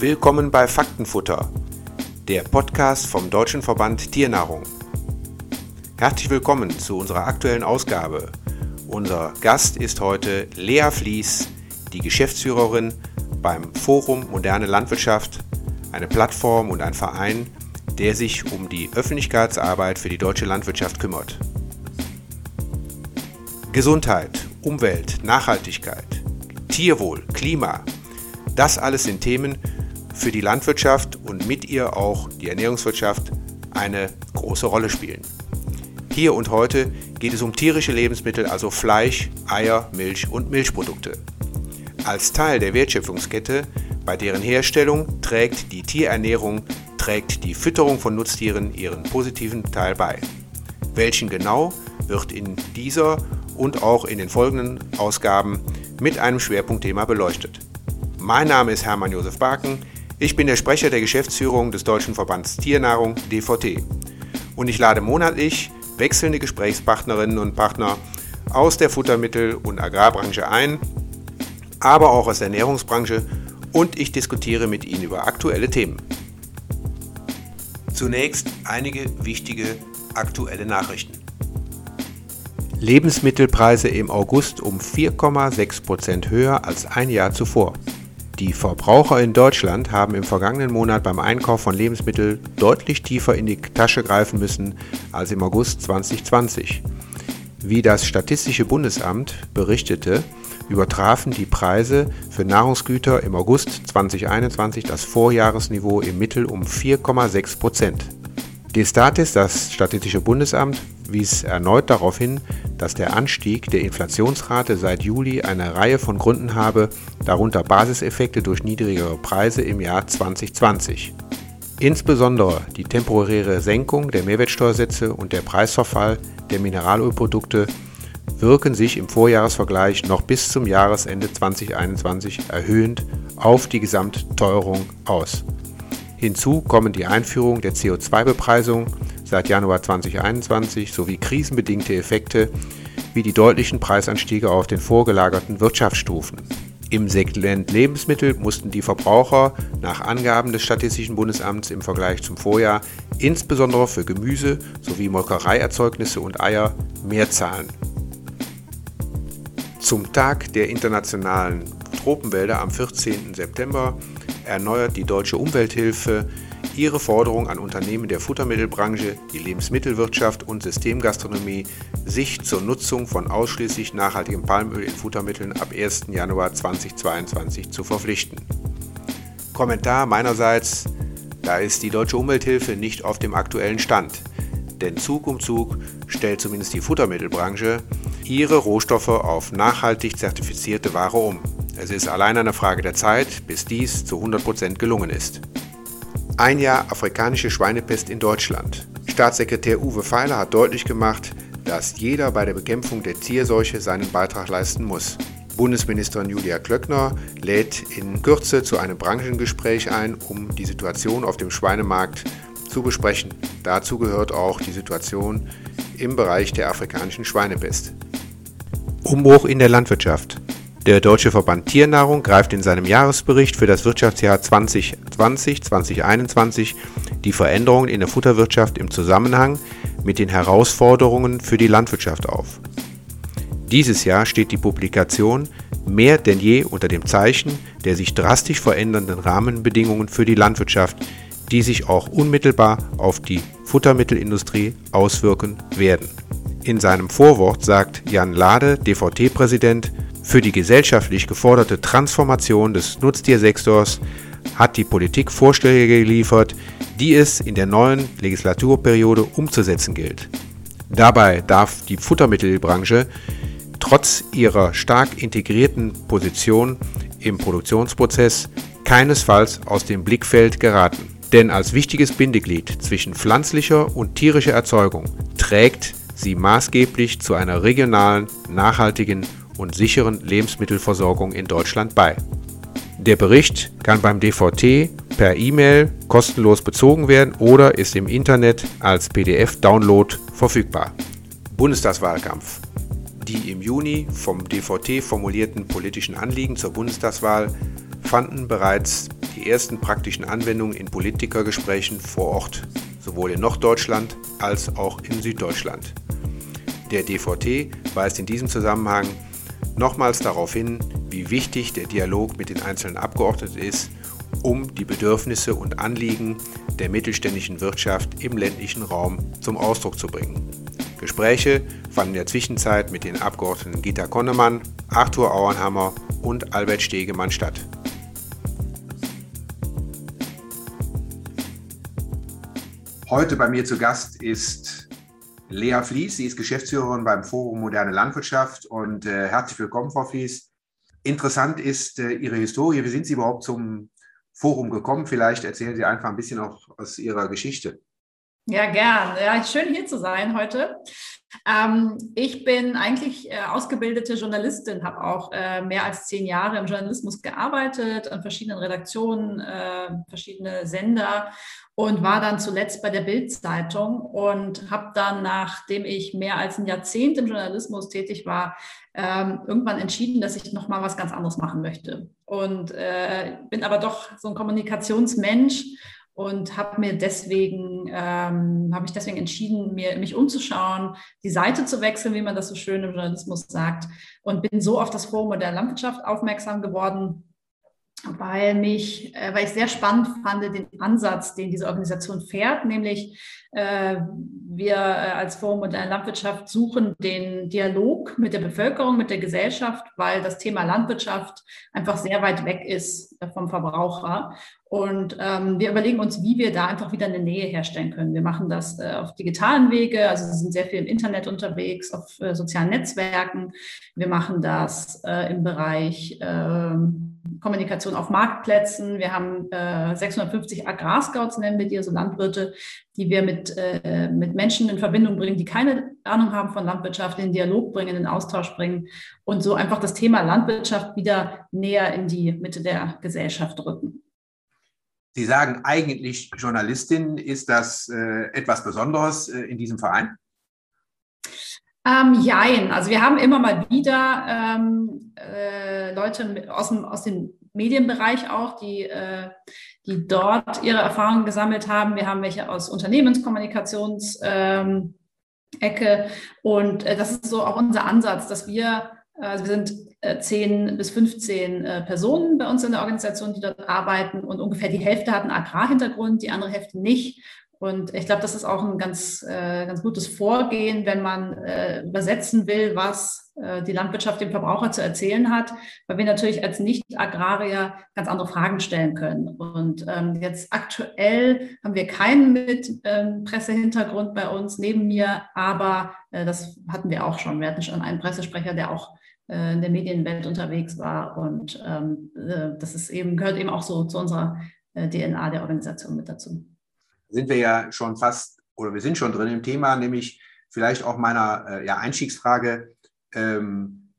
Willkommen bei Faktenfutter, der Podcast vom Deutschen Verband Tiernahrung. Herzlich willkommen zu unserer aktuellen Ausgabe. Unser Gast ist heute Lea Fließ, die Geschäftsführerin beim Forum Moderne Landwirtschaft, eine Plattform und ein Verein, der sich um die Öffentlichkeitsarbeit für die deutsche Landwirtschaft kümmert. Gesundheit, Umwelt, Nachhaltigkeit, Tierwohl, Klima, das alles sind Themen, für die Landwirtschaft und mit ihr auch die Ernährungswirtschaft eine große Rolle spielen. Hier und heute geht es um tierische Lebensmittel, also Fleisch, Eier, Milch und Milchprodukte. Als Teil der Wertschöpfungskette, bei deren Herstellung trägt die Tierernährung, trägt die Fütterung von Nutztieren ihren positiven Teil bei. Welchen genau wird in dieser und auch in den folgenden Ausgaben mit einem Schwerpunktthema beleuchtet. Mein Name ist Hermann Josef Barken. Ich bin der Sprecher der Geschäftsführung des Deutschen Verbands Tiernahrung DVT und ich lade monatlich wechselnde Gesprächspartnerinnen und Partner aus der Futtermittel- und Agrarbranche ein, aber auch aus der Ernährungsbranche und ich diskutiere mit ihnen über aktuelle Themen. Zunächst einige wichtige aktuelle Nachrichten. Lebensmittelpreise im August um 4,6% höher als ein Jahr zuvor. Die Verbraucher in Deutschland haben im vergangenen Monat beim Einkauf von Lebensmitteln deutlich tiefer in die Tasche greifen müssen als im August 2020. Wie das Statistische Bundesamt berichtete, übertrafen die Preise für Nahrungsgüter im August 2021 das Vorjahresniveau im Mittel um 4,6 Prozent. Destatis, das Statistische Bundesamt, wies erneut darauf hin, dass der Anstieg der Inflationsrate seit Juli eine Reihe von Gründen habe, darunter Basiseffekte durch niedrigere Preise im Jahr 2020. Insbesondere die temporäre Senkung der Mehrwertsteuersätze und der Preisverfall der Mineralölprodukte wirken sich im Vorjahresvergleich noch bis zum Jahresende 2021 erhöhend auf die Gesamtteuerung aus. Hinzu kommen die Einführung der CO2-Bepreisung seit Januar 2021 sowie krisenbedingte Effekte wie die deutlichen Preisanstiege auf den vorgelagerten Wirtschaftsstufen. Im Segment Lebensmittel mussten die Verbraucher nach Angaben des Statistischen Bundesamts im Vergleich zum Vorjahr insbesondere für Gemüse sowie Molkereierzeugnisse und Eier mehr zahlen. Zum Tag der internationalen Tropenwälder am 14. September erneuert die Deutsche Umwelthilfe ihre Forderung an Unternehmen der Futtermittelbranche, die Lebensmittelwirtschaft und Systemgastronomie, sich zur Nutzung von ausschließlich nachhaltigem Palmöl in Futtermitteln ab 1. Januar 2022 zu verpflichten. Kommentar meinerseits, da ist die Deutsche Umwelthilfe nicht auf dem aktuellen Stand, denn Zug um Zug stellt zumindest die Futtermittelbranche ihre Rohstoffe auf nachhaltig zertifizierte Ware um. Es ist allein eine Frage der Zeit, bis dies zu 100% gelungen ist. Ein Jahr afrikanische Schweinepest in Deutschland. Staatssekretär Uwe Feiler hat deutlich gemacht, dass jeder bei der Bekämpfung der Tierseuche seinen Beitrag leisten muss. Bundesministerin Julia Klöckner lädt in Kürze zu einem Branchengespräch ein, um die Situation auf dem Schweinemarkt zu besprechen. Dazu gehört auch die Situation im Bereich der afrikanischen Schweinepest. Umbruch in der Landwirtschaft. Der Deutsche Verband Tiernahrung greift in seinem Jahresbericht für das Wirtschaftsjahr 2020-2021 die Veränderungen in der Futterwirtschaft im Zusammenhang mit den Herausforderungen für die Landwirtschaft auf. Dieses Jahr steht die Publikation mehr denn je unter dem Zeichen der sich drastisch verändernden Rahmenbedingungen für die Landwirtschaft, die sich auch unmittelbar auf die Futtermittelindustrie auswirken werden. In seinem Vorwort sagt Jan Lade, DVT-Präsident, für die gesellschaftlich geforderte Transformation des Nutztiersektors hat die Politik Vorschläge geliefert, die es in der neuen Legislaturperiode umzusetzen gilt. Dabei darf die Futtermittelbranche trotz ihrer stark integrierten Position im Produktionsprozess keinesfalls aus dem Blickfeld geraten. Denn als wichtiges Bindeglied zwischen pflanzlicher und tierischer Erzeugung trägt sie maßgeblich zu einer regionalen, nachhaltigen und sicheren Lebensmittelversorgung in Deutschland bei. Der Bericht kann beim DVT per E-Mail kostenlos bezogen werden oder ist im Internet als PDF-Download verfügbar. Bundestagswahlkampf. Die im Juni vom DVT formulierten politischen Anliegen zur Bundestagswahl fanden bereits die ersten praktischen Anwendungen in Politikergesprächen vor Ort, sowohl in Norddeutschland als auch in Süddeutschland. Der DVT weist in diesem Zusammenhang nochmals darauf hin, wie wichtig der Dialog mit den einzelnen Abgeordneten ist, um die Bedürfnisse und Anliegen der mittelständischen Wirtschaft im ländlichen Raum zum Ausdruck zu bringen. Gespräche fanden in der Zwischenzeit mit den Abgeordneten Gita Konnemann, Arthur Auernhammer und Albert Stegemann statt. Heute bei mir zu Gast ist Lea Fließ. Sie ist Geschäftsführerin beim Forum Moderne Landwirtschaft und äh, herzlich willkommen, Frau Fließ. Interessant ist äh, Ihre Historie. Wie sind Sie überhaupt zum Forum gekommen? Vielleicht erzählen Sie einfach ein bisschen auch aus Ihrer Geschichte. Ja, gern. Ja, schön hier zu sein heute. Ähm, ich bin eigentlich äh, ausgebildete Journalistin, habe auch äh, mehr als zehn Jahre im Journalismus gearbeitet, an verschiedenen Redaktionen, äh, verschiedene Sender und war dann zuletzt bei der Bild-Zeitung und habe dann, nachdem ich mehr als ein Jahrzehnt im Journalismus tätig war, ähm, irgendwann entschieden, dass ich noch mal was ganz anderes machen möchte. Und äh, bin aber doch so ein Kommunikationsmensch und habe mir deswegen ähm, habe ich deswegen entschieden, mir mich umzuschauen, die Seite zu wechseln, wie man das so schön im Journalismus sagt, und bin so auf das Forum der Landwirtschaft aufmerksam geworden, weil mich, äh, weil ich sehr spannend fand den Ansatz, den diese Organisation fährt, nämlich äh, wir äh, als Forum Moderne Landwirtschaft suchen den Dialog mit der Bevölkerung, mit der Gesellschaft, weil das Thema Landwirtschaft einfach sehr weit weg ist äh, vom Verbraucher. Und ähm, wir überlegen uns, wie wir da einfach wieder eine Nähe herstellen können. Wir machen das äh, auf digitalen Wege, also sind sehr viel im Internet unterwegs, auf äh, sozialen Netzwerken. Wir machen das äh, im Bereich ähm, Kommunikation auf Marktplätzen. Wir haben äh, 650 Agrarscouts, nennen wir die, also Landwirte, die wir mit, äh, mit Menschen in Verbindung bringen, die keine Ahnung haben von Landwirtschaft, in den Dialog bringen, in den Austausch bringen und so einfach das Thema Landwirtschaft wieder näher in die Mitte der Gesellschaft rücken. Sie sagen eigentlich Journalistin. Ist das äh, etwas Besonderes äh, in diesem Verein? Ähm, jein. Also wir haben immer mal wieder ähm, äh, Leute aus dem, aus dem Medienbereich auch, die, äh, die dort ihre Erfahrungen gesammelt haben. Wir haben welche aus Unternehmenskommunikations ähm. Und äh, das ist so auch unser Ansatz, dass wir, also wir sind äh, 10 bis 15 äh, Personen bei uns in der Organisation, die dort arbeiten und ungefähr die Hälfte hat einen Agrarhintergrund, die andere Hälfte nicht. Und ich glaube, das ist auch ein ganz, äh, ganz gutes Vorgehen, wenn man äh, übersetzen will, was äh, die Landwirtschaft dem Verbraucher zu erzählen hat, weil wir natürlich als Nicht-Agrarier ganz andere Fragen stellen können. Und ähm, jetzt aktuell haben wir keinen mit ähm, Pressehintergrund bei uns neben mir, aber äh, das hatten wir auch schon. Wir hatten schon einen Pressesprecher, der auch äh, in der Medienwelt unterwegs war. Und ähm, äh, das ist eben, gehört eben auch so zu unserer äh, DNA der Organisation mit dazu sind wir ja schon fast oder wir sind schon drin im Thema, nämlich vielleicht auch meiner äh, ja, Einstiegsfrage. Ähm,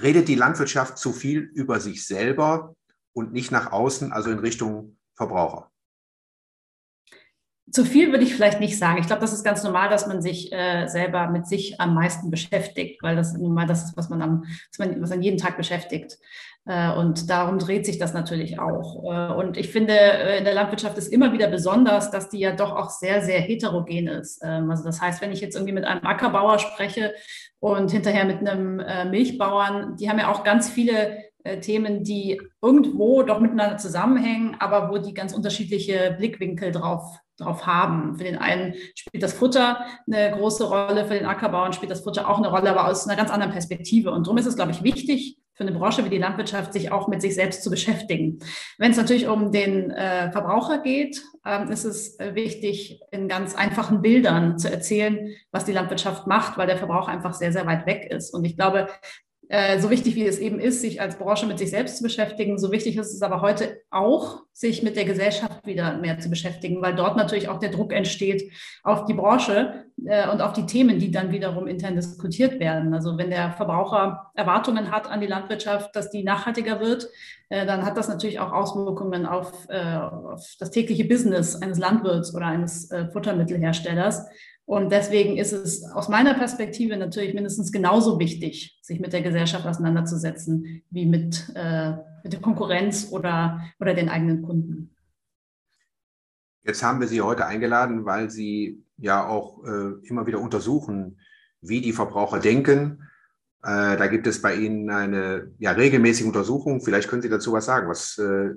redet die Landwirtschaft zu viel über sich selber und nicht nach außen, also in Richtung Verbraucher? Zu viel würde ich vielleicht nicht sagen. Ich glaube, das ist ganz normal, dass man sich äh, selber mit sich am meisten beschäftigt, weil das nun mal das ist, was man am, was man, was man jeden Tag beschäftigt. Äh, und darum dreht sich das natürlich auch. Äh, und ich finde, äh, in der Landwirtschaft ist immer wieder besonders, dass die ja doch auch sehr, sehr heterogen ist. Ähm, also das heißt, wenn ich jetzt irgendwie mit einem Ackerbauer spreche und hinterher mit einem äh, Milchbauern, die haben ja auch ganz viele äh, Themen, die irgendwo doch miteinander zusammenhängen, aber wo die ganz unterschiedliche Blickwinkel drauf drauf haben. Für den einen spielt das Futter eine große Rolle, für den Ackerbauern spielt das Futter auch eine Rolle, aber aus einer ganz anderen Perspektive. Und darum ist es, glaube ich, wichtig für eine Branche wie die Landwirtschaft, sich auch mit sich selbst zu beschäftigen. Wenn es natürlich um den äh, Verbraucher geht, ähm, ist es äh, wichtig, in ganz einfachen Bildern zu erzählen, was die Landwirtschaft macht, weil der Verbraucher einfach sehr, sehr weit weg ist. Und ich glaube, so wichtig wie es eben ist, sich als Branche mit sich selbst zu beschäftigen, so wichtig ist es aber heute auch, sich mit der Gesellschaft wieder mehr zu beschäftigen, weil dort natürlich auch der Druck entsteht auf die Branche äh, und auf die Themen, die dann wiederum intern diskutiert werden. Also wenn der Verbraucher Erwartungen hat an die Landwirtschaft, dass die nachhaltiger wird, äh, dann hat das natürlich auch Auswirkungen auf, auf das tägliche Business eines Landwirts oder eines Futtermittelherstellers. Und deswegen ist es aus meiner Perspektive natürlich mindestens genauso wichtig, sich mit der Gesellschaft auseinanderzusetzen, wie mit, äh, mit der Konkurrenz oder, oder den eigenen Kunden. Jetzt haben wir Sie heute eingeladen, weil Sie ja auch äh, immer wieder untersuchen, wie die Verbraucher denken. Äh, da gibt es bei Ihnen eine ja, regelmäßige Untersuchung. Vielleicht können Sie dazu was sagen. Was äh,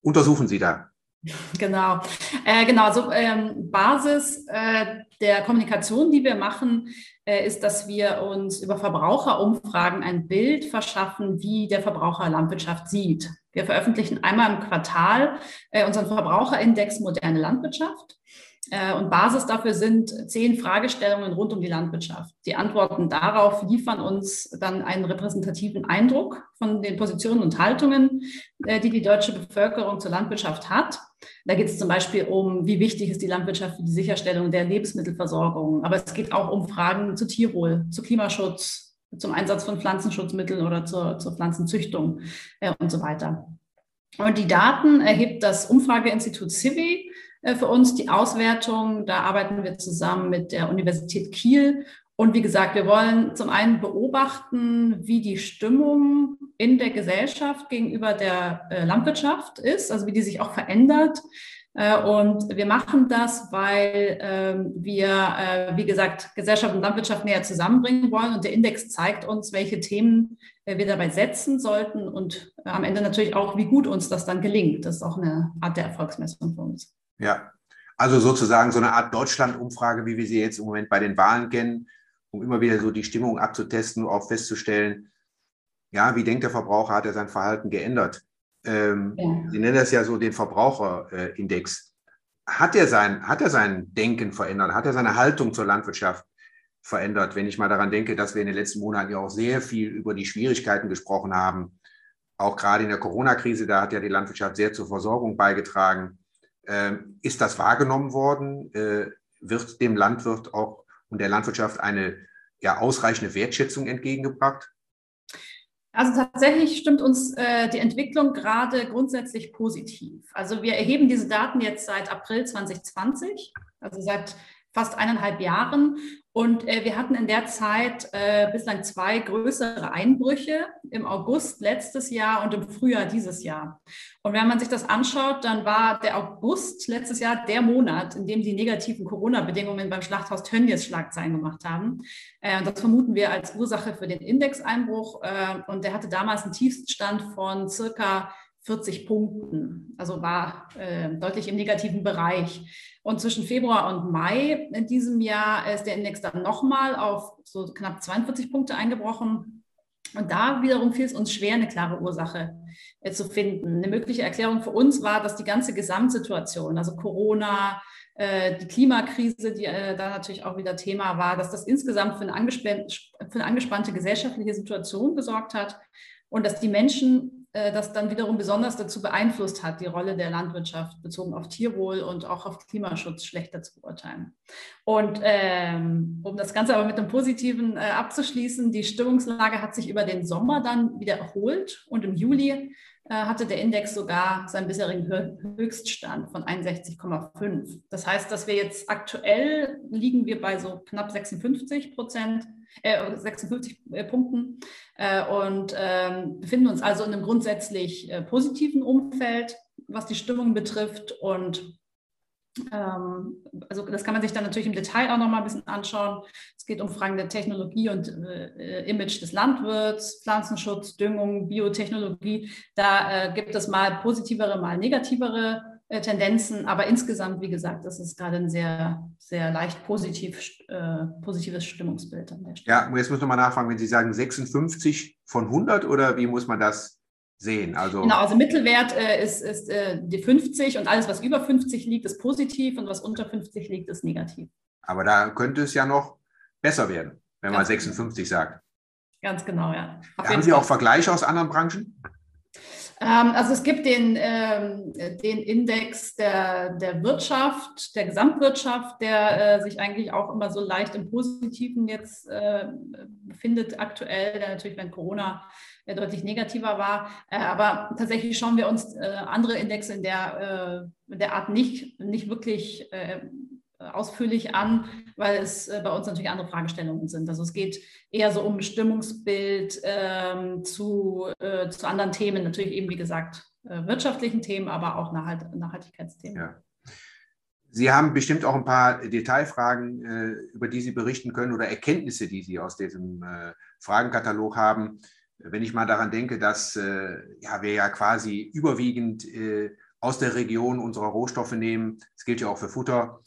untersuchen Sie da? Genau, äh, genau. Also ähm, Basis äh, der Kommunikation, die wir machen, äh, ist, dass wir uns über Verbraucherumfragen ein Bild verschaffen, wie der Verbraucher Landwirtschaft sieht. Wir veröffentlichen einmal im Quartal äh, unseren Verbraucherindex moderne Landwirtschaft. Äh, und Basis dafür sind zehn Fragestellungen rund um die Landwirtschaft. Die Antworten darauf liefern uns dann einen repräsentativen Eindruck von den Positionen und Haltungen, äh, die die deutsche Bevölkerung zur Landwirtschaft hat. Da geht es zum Beispiel um, wie wichtig ist die Landwirtschaft für die Sicherstellung der Lebensmittelversorgung. Aber es geht auch um Fragen zu Tierwohl, zu Klimaschutz, zum Einsatz von Pflanzenschutzmitteln oder zur, zur Pflanzenzüchtung äh, und so weiter. Und die Daten erhebt das Umfrageinstitut Civi äh, für uns die Auswertung. Da arbeiten wir zusammen mit der Universität Kiel. Und wie gesagt, wir wollen zum einen beobachten, wie die Stimmung in der Gesellschaft gegenüber der äh, Landwirtschaft ist, also wie die sich auch verändert. Äh, und wir machen das, weil ähm, wir, wie gesagt, Gesellschaft und Landwirtschaft näher zusammenbringen wollen. Und der Index zeigt uns, welche Themen wir dabei setzen sollten und am Ende natürlich auch, wie gut uns das dann gelingt. Das ist auch eine Art der Erfolgsmessung für uns. Ja, also sozusagen so eine Art Deutschland-Umfrage, wie wir sie jetzt im Moment bei den Wahlen kennen, um immer wieder so die Stimmung abzutesten, auch festzustellen, ja, wie denkt der Verbraucher, hat er sein Verhalten geändert? Ähm, ja. Sie nennen das ja so den Verbraucherindex. Hat er, sein, hat er sein Denken verändert? Hat er seine Haltung zur Landwirtschaft verändert? Wenn ich mal daran denke, dass wir in den letzten Monaten ja auch sehr viel über die Schwierigkeiten gesprochen haben, auch gerade in der Corona-Krise, da hat ja die Landwirtschaft sehr zur Versorgung beigetragen. Ähm, ist das wahrgenommen worden? Äh, wird dem Landwirt auch und der Landwirtschaft eine ja, ausreichende Wertschätzung entgegengebracht? Also tatsächlich stimmt uns äh, die Entwicklung gerade grundsätzlich positiv. Also wir erheben diese Daten jetzt seit April 2020, also seit fast eineinhalb Jahren. Und äh, wir hatten in der Zeit äh, bislang zwei größere Einbrüche im August letztes Jahr und im Frühjahr dieses Jahr. Und wenn man sich das anschaut, dann war der August letztes Jahr der Monat, in dem die negativen Corona-Bedingungen beim Schlachthaus Tönnies Schlagzeilen gemacht haben. Äh, das vermuten wir als Ursache für den Indexeinbruch. Äh, und der hatte damals einen Tiefststand von circa 40 Punkten, also war äh, deutlich im negativen Bereich. Und zwischen Februar und Mai in diesem Jahr ist der Index dann nochmal auf so knapp 42 Punkte eingebrochen. Und da wiederum fiel es uns schwer, eine klare Ursache äh, zu finden. Eine mögliche Erklärung für uns war, dass die ganze Gesamtsituation, also Corona, äh, die Klimakrise, die äh, da natürlich auch wieder Thema war, dass das insgesamt für eine, für eine angespannte gesellschaftliche Situation gesorgt hat und dass die Menschen äh, das dann wiederum besonders dazu beeinflusst hat, die Rolle der Landwirtschaft bezogen auf Tierwohl und auch auf Klimaschutz schlechter zu beurteilen. Und ähm, um das Ganze aber mit einem Positiven äh, abzuschließen, die Stimmungslage hat sich über den Sommer dann wieder erholt und im Juli äh, hatte der Index sogar seinen bisherigen Höchststand von 61,5. Das heißt, dass wir jetzt aktuell liegen wir bei so knapp 56 Prozent, äh, 56 äh, Punkten äh, und ähm, befinden uns also in einem grundsätzlich äh, positiven Umfeld, was die Stimmung betrifft und ähm, also das kann man sich dann natürlich im Detail auch noch mal ein bisschen anschauen. Es geht um Fragen der Technologie und äh, Image des Landwirts, Pflanzenschutz, Düngung, Biotechnologie. Da äh, gibt es mal positivere, mal negativere äh, Tendenzen, aber insgesamt, wie gesagt, das ist gerade ein sehr, sehr leicht positiv, äh, positives Stimmungsbild an der Stelle. Ja, jetzt muss man mal nachfragen, wenn Sie sagen 56 von 100 oder wie muss man das sehen. Also genau, also Mittelwert äh, ist, ist äh, die 50 und alles, was über 50 liegt, ist positiv und was unter 50 liegt, ist negativ. Aber da könnte es ja noch besser werden, wenn Ganz man 56 genau. sagt. Ganz genau, ja. Haben Sie auch Vergleiche aus anderen Branchen? Ähm, also es gibt den, ähm, den Index der, der Wirtschaft, der Gesamtwirtschaft, der äh, sich eigentlich auch immer so leicht im Positiven jetzt äh, befindet aktuell, der natürlich, wenn Corona äh, deutlich negativer war. Äh, aber tatsächlich schauen wir uns äh, andere Indexe in der, in der Art nicht, nicht wirklich ausführlich an, weil es äh, bei uns natürlich andere Fragestellungen sind. Also es geht eher so um Stimmungsbild ähm, zu, äh, zu anderen Themen, natürlich eben wie gesagt äh, wirtschaftlichen Themen, aber auch Nachhalt Nachhaltigkeitsthemen. Ja. Sie haben bestimmt auch ein paar Detailfragen, äh, über die Sie berichten können oder Erkenntnisse, die Sie aus diesem äh, Fragenkatalog haben. Wenn ich mal daran denke, dass äh, ja, wir ja quasi überwiegend aus der Region unsere Rohstoffe nehmen, das gilt ja auch für Futter,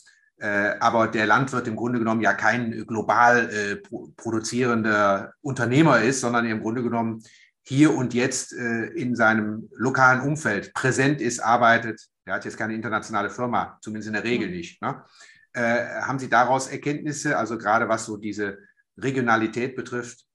aber der Landwirt im Grunde genommen ja kein global produzierender Unternehmer ist, sondern im Grunde genommen hier und jetzt in seinem lokalen Umfeld präsent ist, arbeitet, der hat jetzt keine internationale Firma, zumindest in der Regel mhm. nicht. Ne? Äh, haben Sie daraus Erkenntnisse, also gerade was so diese Regionalität betrifft?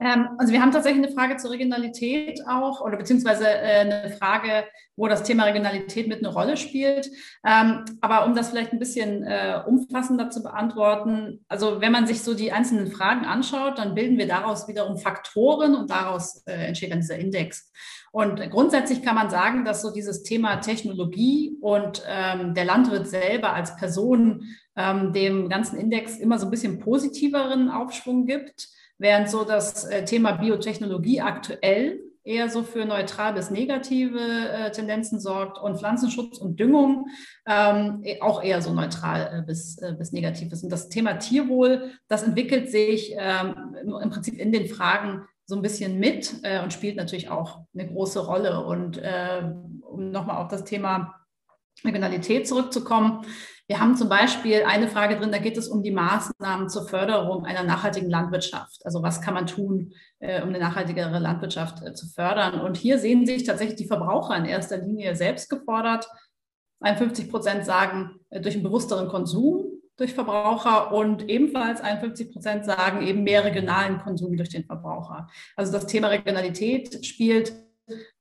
Ähm, also wir haben tatsächlich eine Frage zur Regionalität auch oder beziehungsweise äh, eine Frage, wo das Thema Regionalität mit eine Rolle spielt. Ähm, aber um das vielleicht ein bisschen äh, umfassender zu beantworten, also wenn man sich so die einzelnen Fragen anschaut, dann bilden wir daraus wiederum Faktoren und daraus äh, entsteht dann dieser Index. Und grundsätzlich kann man sagen, dass so dieses Thema Technologie und ähm, der Landwirt selber als Person ähm, dem ganzen Index immer so ein bisschen positiveren Aufschwung gibt, während so das äh, Thema Biotechnologie aktuell eher so für neutral bis negative äh, Tendenzen sorgt und Pflanzenschutz und Düngung ähm, e, auch eher so neutral äh, bis, äh, bis negativ ist. Und das Thema Tierwohl, das entwickelt sich ähm, im Prinzip in den Fragen so ein bisschen mit äh, und spielt natürlich auch eine große Rolle. Und äh, um nochmal auf das Thema Regionalität zurückzukommen, wir haben zum Beispiel eine Frage drin, da geht es um die Maßnahmen zur Förderung einer nachhaltigen Landwirtschaft. Also was kann man tun, äh, um eine nachhaltigere Landwirtschaft äh, zu fördern? Und hier sehen sich tatsächlich die Verbraucher in erster Linie selbst gefordert. 51 Prozent sagen äh, durch einen bewussteren Konsum durch Verbraucher und ebenfalls 51 Prozent sagen eben mehr regionalen Konsum durch den Verbraucher. Also das Thema Regionalität spielt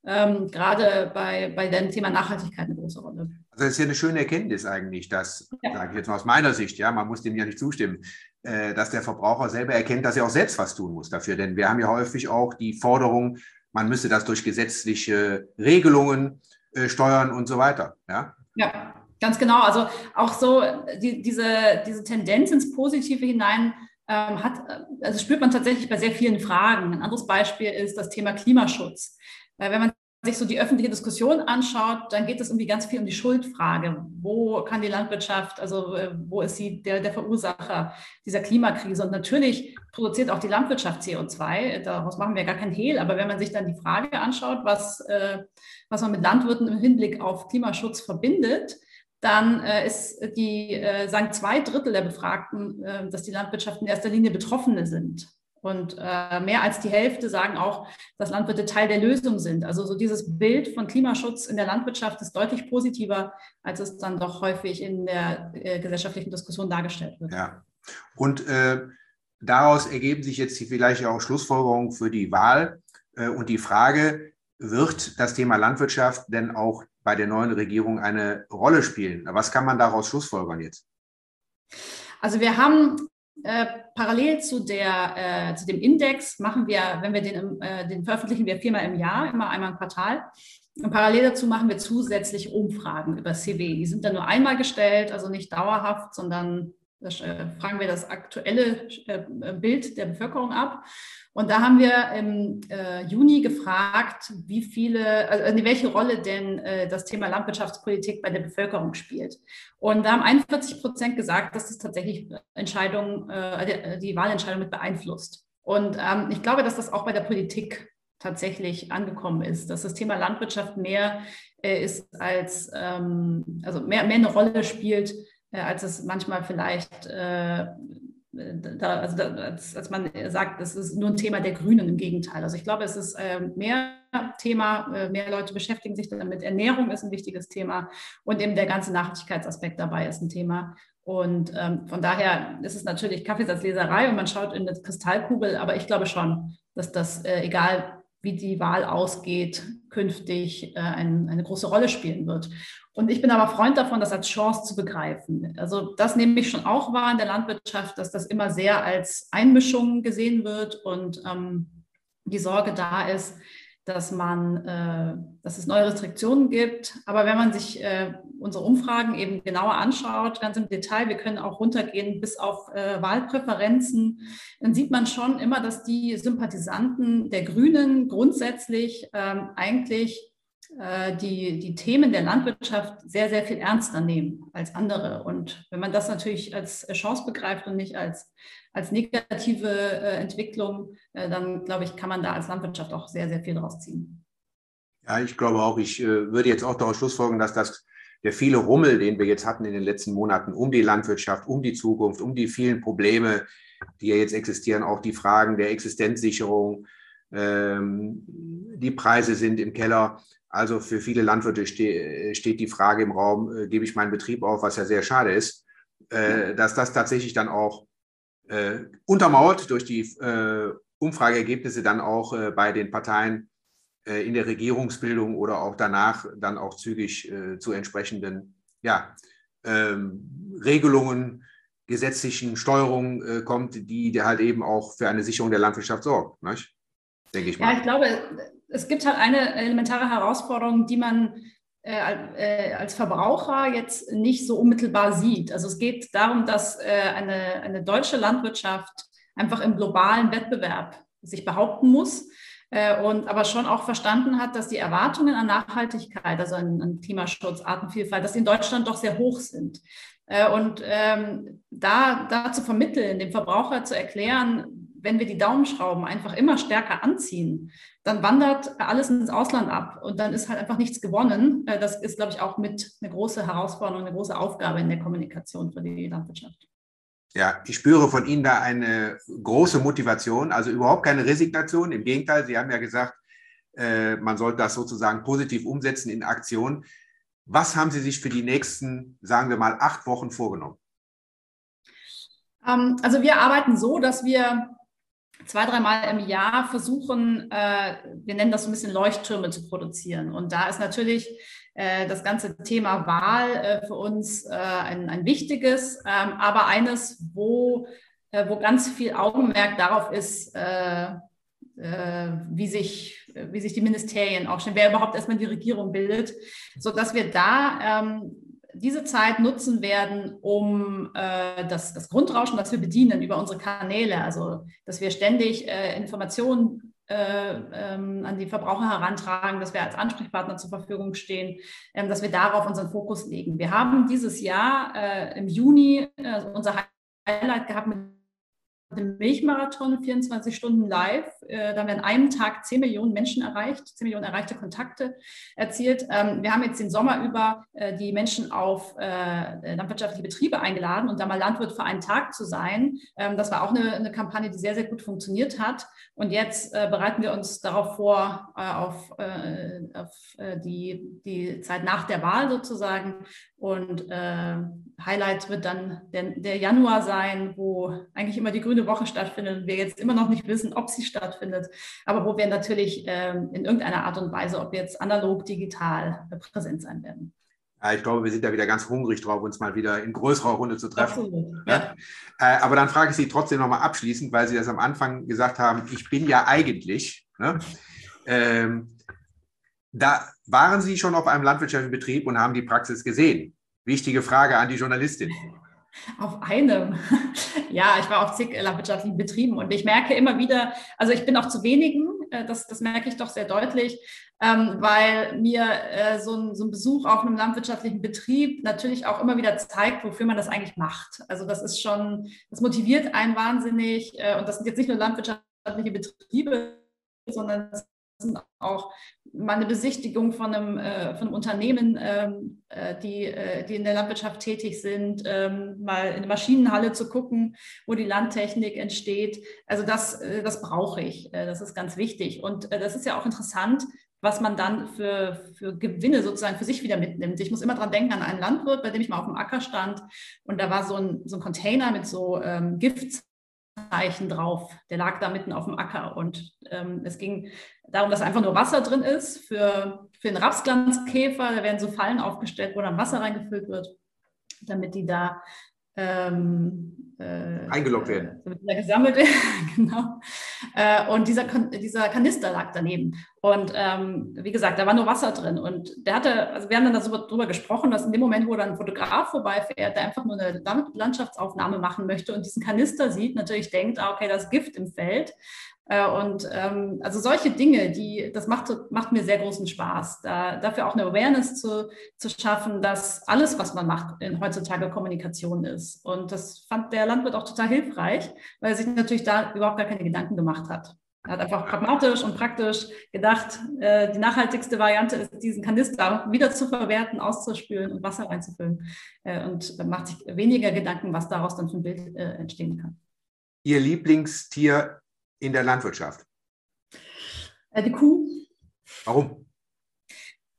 ähm, gerade bei, bei dem Thema Nachhaltigkeit eine große Rolle. Also das ist ja eine schöne Erkenntnis eigentlich, dass, ja. sage ich jetzt mal aus meiner Sicht, ja, man muss dem ja nicht zustimmen, äh, dass der Verbraucher selber erkennt, dass er auch selbst was tun muss dafür. Denn wir haben ja häufig auch die Forderung, man müsse das durch gesetzliche Regelungen äh, steuern und so weiter. Ja. ja. Ganz genau. Also auch so die, diese, diese Tendenz ins Positive hinein ähm, hat, also spürt man tatsächlich bei sehr vielen Fragen. Ein anderes Beispiel ist das Thema Klimaschutz. Äh, wenn man sich so die öffentliche Diskussion anschaut, dann geht es irgendwie ganz viel um die Schuldfrage. Wo kann die Landwirtschaft, also äh, wo ist sie der, der Verursacher dieser Klimakrise? Und natürlich produziert auch die Landwirtschaft CO2. Daraus machen wir gar kein Hehl. Aber wenn man sich dann die Frage anschaut, was, äh, was man mit Landwirten im Hinblick auf Klimaschutz verbindet, dann äh, ist die, sagen zwei Drittel der Befragten, dass die Landwirtschaft in erster Linie Betroffene sind. Und äh, mehr als die Hälfte sagen auch, dass Landwirte Teil der Lösung sind. Also so dieses Bild von Klimaschutz in der Landwirtschaft ist deutlich positiver, als es dann doch häufig in der äh, gesellschaftlichen Diskussion dargestellt wird. Ja. Und äh, daraus ergeben sich jetzt vielleicht auch Schlussfolgerungen für die Wahl und die Frage, wird das Thema Landwirtschaft denn auch bei der neuen Regierung eine Rolle spielen. Was kann man daraus schlussfolgern jetzt? Also wir haben äh, parallel zu, der, äh, zu dem Index machen wir, wenn wir den, äh, den veröffentlichen wir viermal im Jahr, immer einmal im Quartal. Und parallel dazu machen wir zusätzlich Umfragen über CW. Die sind dann nur einmal gestellt, also nicht dauerhaft, sondern fragen wir das aktuelle äh, Bild der Bevölkerung ab. Und da haben wir im äh, Juni gefragt, wie viele, also welche Rolle denn äh, das Thema Landwirtschaftspolitik bei der Bevölkerung spielt. Und da haben 41 Prozent gesagt, dass das tatsächlich Entscheidungen, äh, die Wahlentscheidung mit beeinflusst. Und ähm, ich glaube, dass das auch bei der Politik tatsächlich angekommen ist, dass das Thema Landwirtschaft mehr äh, ist als, ähm, also mehr, mehr eine Rolle spielt, äh, als es manchmal vielleicht äh, da, also da, als, als, man sagt, das ist nur ein Thema der Grünen im Gegenteil. Also ich glaube, es ist äh, mehr Thema, äh, mehr Leute beschäftigen sich damit. Ernährung ist ein wichtiges Thema und eben der ganze Nachhaltigkeitsaspekt dabei ist ein Thema. Und ähm, von daher ist es natürlich Kaffeesatzleserei und man schaut in eine Kristallkugel, aber ich glaube schon, dass das, äh, egal wie die Wahl ausgeht, künftig äh, ein, eine große Rolle spielen wird. Und ich bin aber Freund davon, das als Chance zu begreifen. Also das nehme ich schon auch wahr in der Landwirtschaft, dass das immer sehr als Einmischung gesehen wird und ähm, die Sorge da ist, dass man, äh, dass es neue Restriktionen gibt. Aber wenn man sich äh, unsere Umfragen eben genauer anschaut, ganz im Detail, wir können auch runtergehen bis auf äh, Wahlpräferenzen, dann sieht man schon immer, dass die Sympathisanten der Grünen grundsätzlich ähm, eigentlich äh, die, die Themen der Landwirtschaft sehr, sehr viel ernster nehmen als andere. Und wenn man das natürlich als Chance begreift und nicht als, als negative äh, Entwicklung, äh, dann glaube ich, kann man da als Landwirtschaft auch sehr, sehr viel draus ziehen. Ja, ich glaube auch, ich würde jetzt auch daraus schlussfolgern, dass das der viele Rummel, den wir jetzt hatten in den letzten Monaten um die Landwirtschaft, um die Zukunft, um die vielen Probleme, die ja jetzt existieren, auch die Fragen der Existenzsicherung, ähm, die Preise sind im Keller. Also für viele Landwirte ste steht die Frage im Raum, äh, gebe ich meinen Betrieb auf, was ja sehr schade ist, äh, dass das tatsächlich dann auch äh, untermauert durch die äh, Umfrageergebnisse dann auch äh, bei den Parteien äh, in der Regierungsbildung oder auch danach dann auch zügig zu entsprechenden ja, ähm, Regelungen, gesetzlichen Steuerungen kommt, die halt eben auch für eine Sicherung der Landwirtschaft sorgt. Nicht? Denke ich mal. Ja, ich glaube, es gibt halt eine elementare Herausforderung, die man äh, äh, als Verbraucher jetzt nicht so unmittelbar sieht. Also es geht darum, dass äh, eine, eine deutsche Landwirtschaft einfach im globalen Wettbewerb sich behaupten muss und aber schon auch verstanden hat, dass die Erwartungen an Nachhaltigkeit, also an, an Klimaschutz, Artenvielfalt, dass die in Deutschland doch sehr hoch sind. Und ähm, da, da zu vermitteln, dem Verbraucher zu erklären, wenn wir die Daumenschrauben einfach immer stärker anziehen, dann wandert alles ins Ausland ab und dann ist halt einfach nichts gewonnen. Äh, das ist, glaube ich, auch mit eine große Herausforderung, eine große Aufgabe in der Kommunikation für die Landwirtschaft. Ja, ich spüre von Ihnen da eine große Motivation, also überhaupt keine Resignation. Im Gegenteil, Sie haben ja gesagt, äh, man sollte das sozusagen positiv umsetzen in Aktion. Was haben Sie sich für die nächsten, sagen wir mal, acht Wochen vorgenommen? Ähm, also wir arbeiten so, dass wir zwei, dreimal im Jahr versuchen, äh, wir nennen das so ein bisschen Leuchttürme zu produzieren. Und da ist natürlich äh, das ganze Thema Wahl äh, für uns äh, ein, ein wichtiges, ähm, aber eines, wo, äh, wo ganz viel Augenmerk darauf ist, äh, wie sich, wie sich die Ministerien aufstellen, wer überhaupt erstmal die Regierung bildet, sodass wir da ähm, diese Zeit nutzen werden, um äh, das, das Grundrauschen, das wir bedienen über unsere Kanäle, also dass wir ständig äh, Informationen äh, ähm, an die Verbraucher herantragen, dass wir als Ansprechpartner zur Verfügung stehen, ähm, dass wir darauf unseren Fokus legen. Wir haben dieses Jahr äh, im Juni äh, unser Highlight gehabt mit dem Milchmarathon 24 Stunden live. Äh, da haben an einem Tag 10 Millionen Menschen erreicht, 10 Millionen erreichte Kontakte erzielt. Ähm, wir haben jetzt den Sommer über äh, die Menschen auf äh, landwirtschaftliche Betriebe eingeladen und da mal Landwirt für einen Tag zu sein. Ähm, das war auch eine, eine Kampagne, die sehr, sehr gut funktioniert hat. Und jetzt bereiten wir uns darauf vor, auf, auf die, die Zeit nach der Wahl sozusagen. Und Highlight wird dann der, der Januar sein, wo eigentlich immer die grüne Woche stattfindet und wir jetzt immer noch nicht wissen, ob sie stattfindet, aber wo wir natürlich ähm, in irgendeiner Art und Weise, ob jetzt analog, digital äh, präsent sein werden. Ja, ich glaube, wir sind da wieder ganz hungrig drauf, uns mal wieder in größerer Runde zu treffen. Absolut, ja. Äh, aber dann frage ich Sie trotzdem nochmal abschließend, weil Sie das am Anfang gesagt haben, ich bin ja eigentlich. Ne? Ähm, da waren Sie schon auf einem landwirtschaftlichen Betrieb und haben die Praxis gesehen. Wichtige Frage an die Journalistin. Auf einem. Ja, ich war auf zig landwirtschaftlichen Betrieben und ich merke immer wieder, also ich bin auch zu wenigen, äh, das, das merke ich doch sehr deutlich, ähm, weil mir äh, so, ein, so ein Besuch auf einem landwirtschaftlichen Betrieb natürlich auch immer wieder zeigt, wofür man das eigentlich macht. Also das ist schon, das motiviert einen wahnsinnig äh, und das sind jetzt nicht nur landwirtschaftliche Betriebe, sondern sind auch mal eine Besichtigung von einem, äh, von einem Unternehmen, ähm, äh, die, äh, die in der Landwirtschaft tätig sind, ähm, mal in eine Maschinenhalle zu gucken, wo die Landtechnik entsteht. Also das, äh, das brauche ich. Äh, das ist ganz wichtig. Und äh, das ist ja auch interessant, was man dann für, für Gewinne sozusagen für sich wieder mitnimmt. Ich muss immer dran denken an einen Landwirt, bei dem ich mal auf dem Acker stand und da war so ein, so ein Container mit so ähm, Gift Zeichen drauf. Der lag da mitten auf dem Acker und ähm, es ging darum, dass einfach nur Wasser drin ist für, für den Rapsglanzkäfer. Da werden so Fallen aufgestellt, wo dann Wasser reingefüllt wird, damit die da ähm, äh, eingeloggt werden. Äh, gesammelt werden, genau. Äh, und dieser, dieser Kanister lag daneben. Und ähm, wie gesagt, da war nur Wasser drin. Und der hatte, also wir haben dann darüber gesprochen, dass in dem Moment, wo dann ein Fotograf vorbeifährt, der einfach nur eine Landschaftsaufnahme machen möchte und diesen Kanister sieht, natürlich denkt, ah, okay, das Gift im Feld. Äh, und ähm, also solche Dinge, die, das macht, macht mir sehr großen Spaß, da, dafür auch eine Awareness zu, zu schaffen, dass alles, was man macht, in heutzutage Kommunikation ist. Und das fand der Landwirt auch total hilfreich, weil er sich natürlich da überhaupt gar keine Gedanken gemacht hat. Er hat einfach pragmatisch und praktisch gedacht, äh, die nachhaltigste Variante ist, diesen Kanister wieder zu verwerten, auszuspülen und Wasser reinzufüllen. Äh, und macht sich weniger Gedanken, was daraus dann für ein Bild äh, entstehen kann. Ihr Lieblingstier in der Landwirtschaft? Äh, die Kuh. Warum?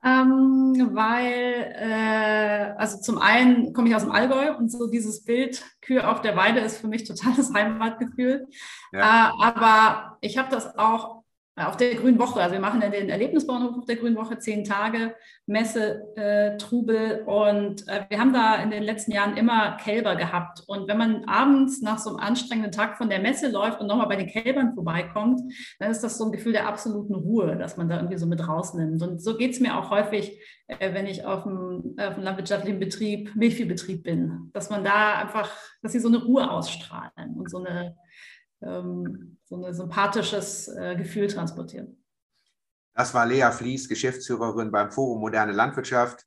Ähm, weil, äh, also zum einen komme ich aus dem Allgäu und so dieses Bild Kühe auf der Weide ist für mich totales Heimatgefühl. Ja. Äh, aber ich habe das auch auf der Grünen Woche. Also wir machen ja den Erlebnisbauernhof auf der Grünen Woche, zehn Tage Messe, äh, Trubel. Und äh, wir haben da in den letzten Jahren immer Kälber gehabt. Und wenn man abends nach so einem anstrengenden Tag von der Messe läuft und nochmal bei den Kälbern vorbeikommt, dann ist das so ein Gefühl der absoluten Ruhe, dass man da irgendwie so mit rausnimmt. Und so geht es mir auch häufig, äh, wenn ich auf einem, auf einem landwirtschaftlichen Betrieb, Milchviehbetrieb bin, dass man da einfach, dass sie so eine Ruhe ausstrahlen und so eine ähm, so ein sympathisches äh, Gefühl transportieren. Das war Lea Fließ, Geschäftsführerin beim Forum Moderne Landwirtschaft,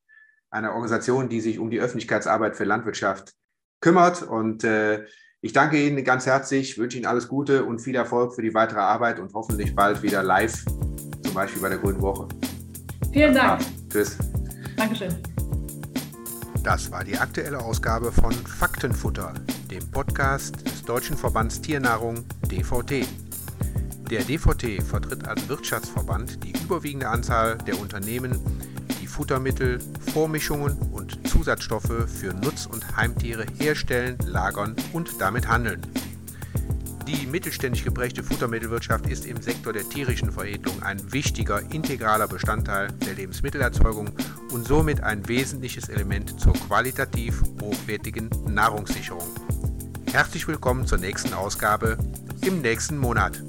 einer Organisation, die sich um die Öffentlichkeitsarbeit für Landwirtschaft kümmert. Und äh, ich danke Ihnen ganz herzlich, wünsche Ihnen alles Gute und viel Erfolg für die weitere Arbeit und hoffentlich bald wieder live, zum Beispiel bei der Grünen Woche. Vielen Dank. Tschüss. Dankeschön. Das war die aktuelle Ausgabe von Faktenfutter, dem Podcast des Deutschen Verbands Tiernahrung DVT. Der DVT vertritt als Wirtschaftsverband die überwiegende Anzahl der Unternehmen, die Futtermittel, Vormischungen und Zusatzstoffe für Nutz- und Heimtiere herstellen, lagern und damit handeln. Die mittelständisch geprägte Futtermittelwirtschaft ist im Sektor der tierischen Veredelung ein wichtiger, integraler Bestandteil der Lebensmittelerzeugung und somit ein wesentliches Element zur qualitativ hochwertigen Nahrungssicherung. Herzlich willkommen zur nächsten Ausgabe im nächsten Monat.